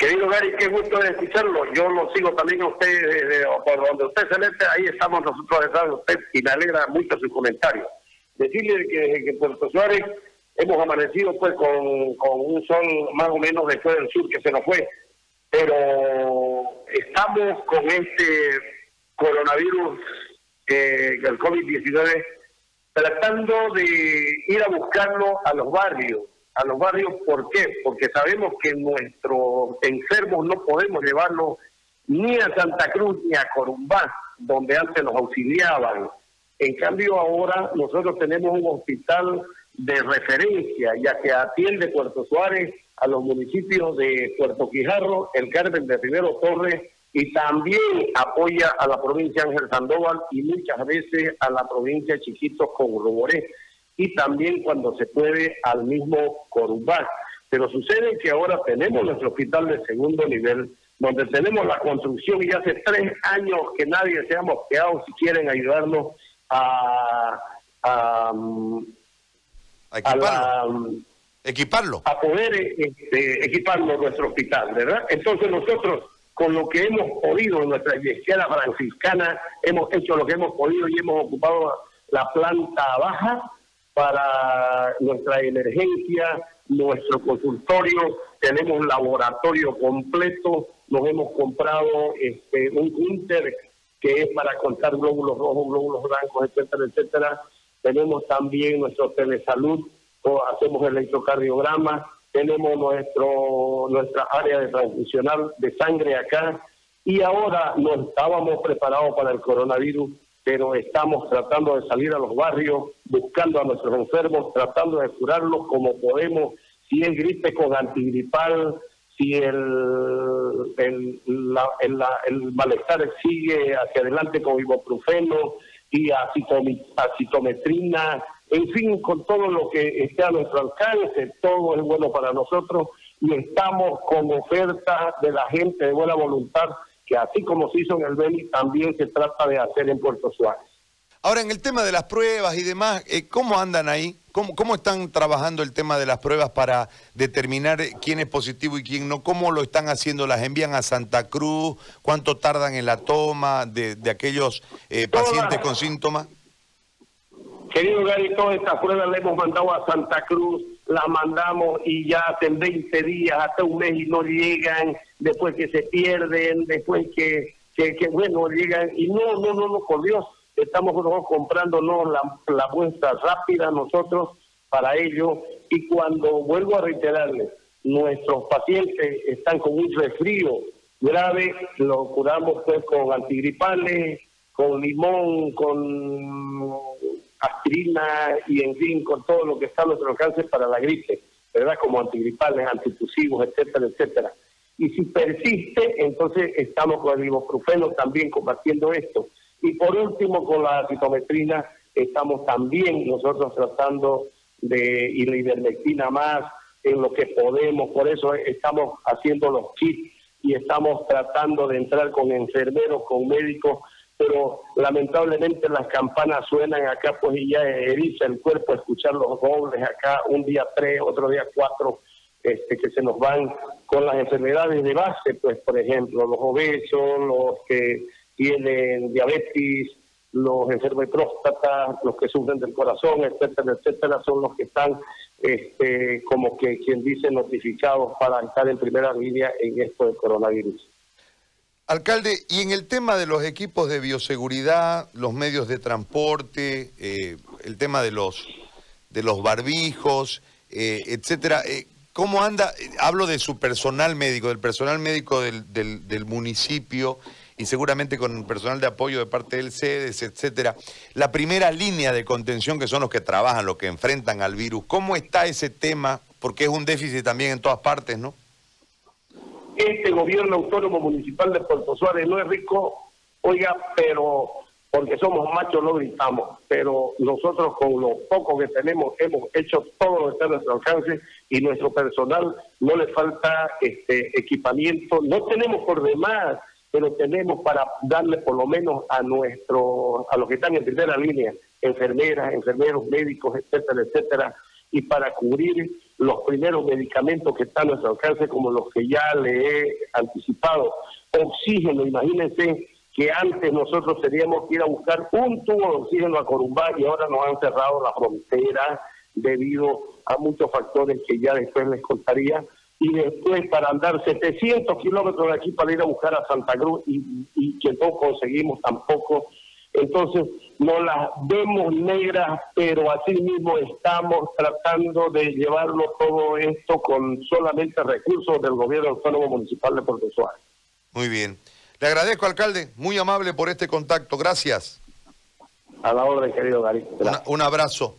Querido Gary, qué gusto de escucharlo. Yo lo sigo también a usted, por donde usted se mete, ahí estamos nosotros detrás de usted y me alegra mucho su comentario. Decirle que, que Puerto Suárez hemos amanecido pues con, con un sol más o menos después del sur que se nos fue, pero estamos con este coronavirus, eh, el COVID-19, tratando de ir a buscarlo a los barrios. A los barrios, ¿por qué? Porque sabemos que nuestros enfermos no podemos llevarlos ni a Santa Cruz ni a Corumbá, donde antes nos auxiliaban. En cambio, ahora nosotros tenemos un hospital de referencia, ya que atiende Puerto Suárez a los municipios de Puerto Quijarro, el Carmen de Rivero Torres y también apoya a la provincia Ángel Sandoval y muchas veces a la provincia de Chiquitos con Roboré y también cuando se puede al mismo Corumbá. Pero sucede que ahora tenemos nuestro hospital de segundo nivel, donde tenemos la construcción y hace tres años que nadie se ha mosqueado si quieren ayudarnos a, a, equiparlo. A poder este, equiparlo nuestro hospital, ¿verdad? Entonces nosotros, con lo que hemos podido en nuestra iglesia franciscana, hemos hecho lo que hemos podido y hemos ocupado la planta baja para nuestra emergencia, nuestro consultorio, tenemos un laboratorio completo, nos hemos comprado este, un Inter que es para contar glóbulos rojos, glóbulos blancos, etcétera, etcétera. Tenemos también nuestro telesalud, hacemos electrocardiograma, tenemos nuestro nuestra área de transfusional de sangre acá. Y ahora no estábamos preparados para el coronavirus, pero estamos tratando de salir a los barrios, buscando a nuestros enfermos, tratando de curarlos como podemos, si es gripe con antigripal, si el, el, el malestar sigue hacia adelante con ibuprofeno y acitometrina, en fin, con todo lo que esté a nuestro alcance, todo es bueno para nosotros y estamos con oferta de la gente de buena voluntad, que así como se hizo en el Beni, también se trata de hacer en Puerto Suárez. Ahora, en el tema de las pruebas y demás, eh, ¿cómo andan ahí? ¿Cómo, ¿Cómo están trabajando el tema de las pruebas para determinar quién es positivo y quién no? ¿Cómo lo están haciendo? ¿Las envían a Santa Cruz? ¿Cuánto tardan en la toma de, aquellos eh, pacientes con síntomas? Querido Gary, todas estas pruebas las hemos mandado a Santa Cruz, las mandamos y ya hace 20 días, hasta un mes y no llegan, después que se pierden, después que, que, bueno, llegan y no, no, no, no, por Dios estamos comprándonos la, la muestra rápida nosotros para ello y cuando vuelvo a reiterarles, nuestros pacientes están con un resfrío grave, lo curamos pues con antigripales, con limón, con aspirina y en fin, con todo lo que está a nuestro alcance para la gripe, ¿verdad? Como antigripales, antitusivos, etcétera, etcétera. Y si persiste, entonces estamos con el ibuprofeno también combatiendo esto. Y por último, con la citometrina, estamos también nosotros tratando de, y la ivermectina más, en lo que podemos, por eso estamos haciendo los kits y estamos tratando de entrar con enfermeros, con médicos, pero lamentablemente las campanas suenan acá, pues y ya eriza el cuerpo escuchar los dobles acá, un día tres, otro día cuatro, este, que se nos van con las enfermedades de base, pues por ejemplo, los obesos, los que tienen diabetes, los enfermos de próstata, los que sufren del corazón, etcétera, etcétera, son los que están, este, como que quien dice, notificados para estar en primera línea en esto del coronavirus. Alcalde, y en el tema de los equipos de bioseguridad, los medios de transporte, eh, el tema de los, de los barbijos, eh, etcétera, eh, ¿cómo anda? Hablo de su personal médico, del personal médico del, del, municipio y seguramente con personal de apoyo de parte del CEDES, etcétera, la primera línea de contención que son los que trabajan, los que enfrentan al virus. ¿Cómo está ese tema? Porque es un déficit también en todas partes, ¿no? Este gobierno autónomo municipal de Puerto Suárez no es rico, oiga, pero porque somos machos no gritamos, pero nosotros con lo poco que tenemos hemos hecho todo lo que está a nuestro alcance y nuestro personal no le falta este equipamiento, no tenemos por demás pero tenemos para darle por lo menos a nuestro, a los que están en primera línea, enfermeras, enfermeros, médicos, etcétera, etcétera, y para cubrir los primeros medicamentos que están a nuestro alcance, como los que ya le he anticipado. Oxígeno, imagínense que antes nosotros teníamos que ir a buscar un tubo de oxígeno a Corumbá y ahora nos han cerrado la frontera debido a muchos factores que ya después les contaría. Y después para andar 700 kilómetros de aquí para ir a buscar a Santa Cruz y, y que no conseguimos tampoco entonces, no las vemos negras, pero así mismo estamos tratando de llevarlo todo esto con solamente recursos del gobierno autónomo municipal de Puerto Suárez. Muy bien. Le agradezco, alcalde, muy amable por este contacto. Gracias. A la orden, querido Gary. un abrazo.